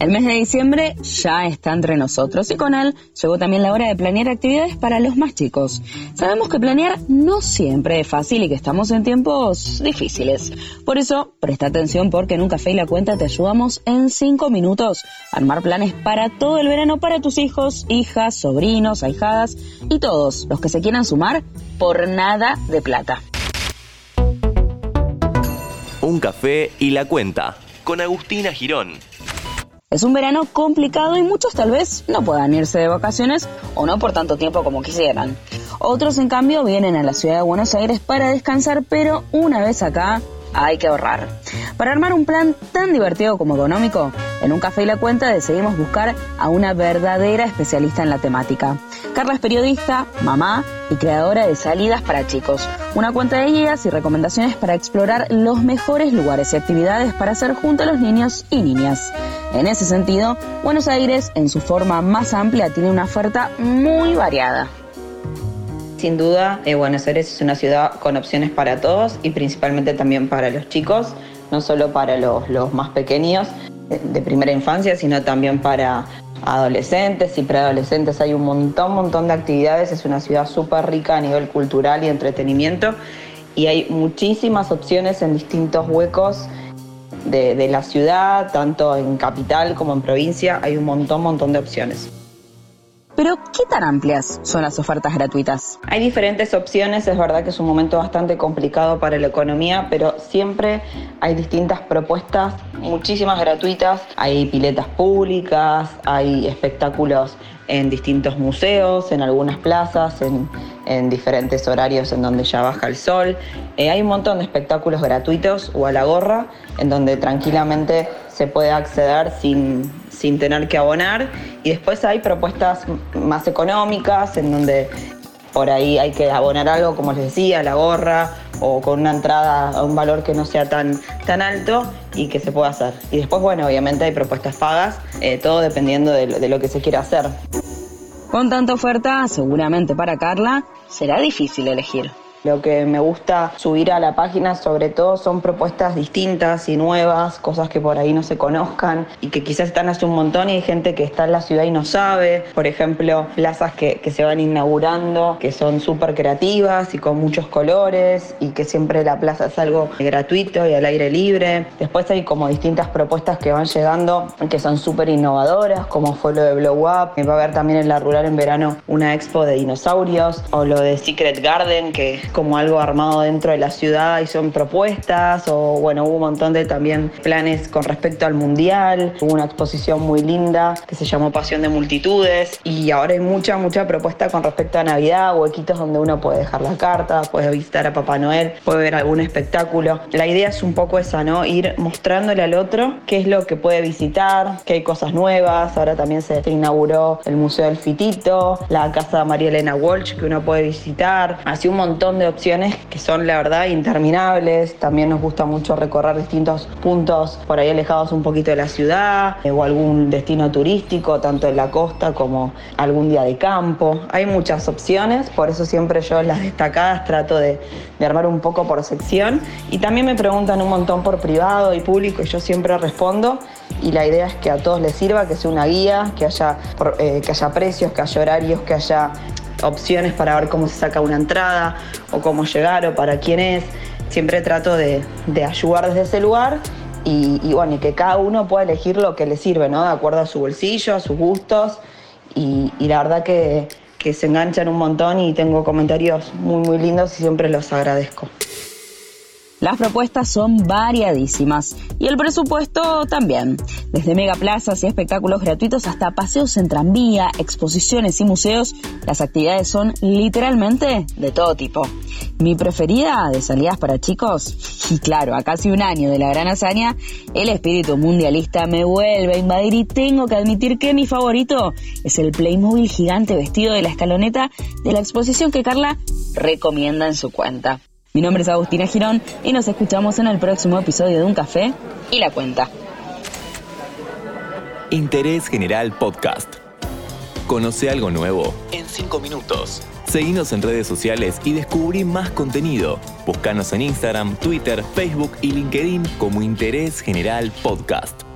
El mes de diciembre ya está entre nosotros y con él llegó también la hora de planear actividades para los más chicos. Sabemos que planear no siempre es fácil y que estamos en tiempos difíciles. Por eso, presta atención porque en un café y la cuenta te ayudamos en 5 minutos a armar planes para todo el verano para tus hijos, hijas, sobrinos, ahijadas y todos los que se quieran sumar por nada de plata. Un café y la cuenta con Agustina Girón. Es un verano complicado y muchos tal vez no puedan irse de vacaciones o no por tanto tiempo como quisieran. Otros en cambio vienen a la ciudad de Buenos Aires para descansar, pero una vez acá hay que ahorrar. Para armar un plan tan divertido como económico, en un café y la cuenta decidimos buscar a una verdadera especialista en la temática. Carla es periodista, mamá y creadora de Salidas para Chicos, una cuenta de guías y recomendaciones para explorar los mejores lugares y actividades para hacer junto a los niños y niñas. En ese sentido, Buenos Aires, en su forma más amplia, tiene una oferta muy variada. Sin duda, eh, Buenos Aires es una ciudad con opciones para todos y principalmente también para los chicos, no solo para los, más pequeños eh, de primera infancia, sino también para adolescentes y preadolescentes. Hay un montón, montón de actividades. Es una ciudad súper rica a nivel cultural y entretenimiento y hay muchísimas opciones en distintos huecos de, la ciudad, tanto en capital como en provincia, hay un montón, montón de opciones. Pero, ¿qué tan amplias son las ofertas gratuitas? Hay diferentes opciones, es verdad que es un momento bastante complicado para la economía, pero siempre hay distintas propuestas, muchísimas gratuitas. Hay piletas públicas, hay espectáculos en distintos museos, en algunas plazas, en, diferentes horarios en donde ya baja el sol. Eh, hay un montón de espectáculos gratuitos o a la gorra, en donde tranquilamente se puede acceder sin, sin tener que abonar. Y después hay propuestas más económicas, en donde por ahí hay que abonar algo, como les decía, la gorra o con una entrada a un valor que no sea tan, tan alto y que se pueda hacer. Y después, bueno, obviamente hay propuestas pagas, eh, todo dependiendo de de lo que se quiera hacer. Con tanta oferta, seguramente para Carla será difícil elegir. Lo que me gusta subir a la página sobre todo son propuestas distintas y nuevas, cosas que por ahí no se conozcan y que quizás están hace un montón y hay gente que está en la ciudad y no sabe. Por ejemplo, plazas que, se van inaugurando, que son súper creativas y con muchos colores y que siempre la plaza es algo gratuito y al aire libre. Después hay como distintas propuestas que van llegando que son súper innovadoras, como fue lo de Blow Up. Va a haber también en la rural en verano una expo de dinosaurios o lo de Secret Garden, que como algo armado dentro de la ciudad y son propuestas o bueno, hubo un montón de también planes con respecto al mundial, hubo una exposición muy linda que se llamó Pasión de Multitudes y ahora hay mucha, mucha propuesta con respecto a Navidad, huequitos donde uno puede dejar la carta, puede visitar a Papá Noel, puede ver algún espectáculo. La idea es un poco esa, ¿no? Ir mostrándole al otro qué es lo que puede visitar, que hay cosas nuevas, ahora también se inauguró el Museo del Fitito, la casa de María Elena Walsh que uno puede visitar, así un montón de opciones que son la verdad interminables. También nos gusta mucho recorrer distintos puntos por ahí alejados un poquito de la ciudad eh, o algún destino turístico, tanto en la costa como algún día de campo. Hay muchas opciones, por eso siempre yo las destacadas trato de, armar un poco por sección. Y también me preguntan un montón por privado y público y yo siempre respondo. Y la idea es que a todos les sirva, que sea una guía, que haya, eh, que haya precios, que haya horarios, que haya opciones para ver cómo se saca una entrada o cómo llegar o para quién es. Siempre trato de, ayudar desde ese lugar y, bueno, y que cada uno pueda elegir lo que le sirve, ¿no? De acuerdo a su bolsillo, a sus gustos y, la verdad que, que se enganchan un montón y tengo comentarios muy, muy lindos y siempre los agradezco. Las propuestas son variadísimas y el presupuesto también. Desde megaplazas y espectáculos gratuitos hasta paseos en tranvía, exposiciones y museos, las actividades son literalmente de todo tipo. Mi preferida de salidas para chicos, y claro, a casi un año de la gran hazaña, el espíritu mundialista me vuelve a invadir y tengo que admitir que mi favorito es el Playmobil gigante vestido de la escaloneta de la exposición que Carla recomienda en su cuenta. Mi nombre es Agustina Girón y nos escuchamos en el próximo episodio de Un Café y la Cuenta. Interés General Podcast. Conoce algo nuevo en 5 minutos. Seguinos en redes sociales y descubrí más contenido. Búscanos en Instagram, Twitter, Facebook y LinkedIn como Interés General Podcast.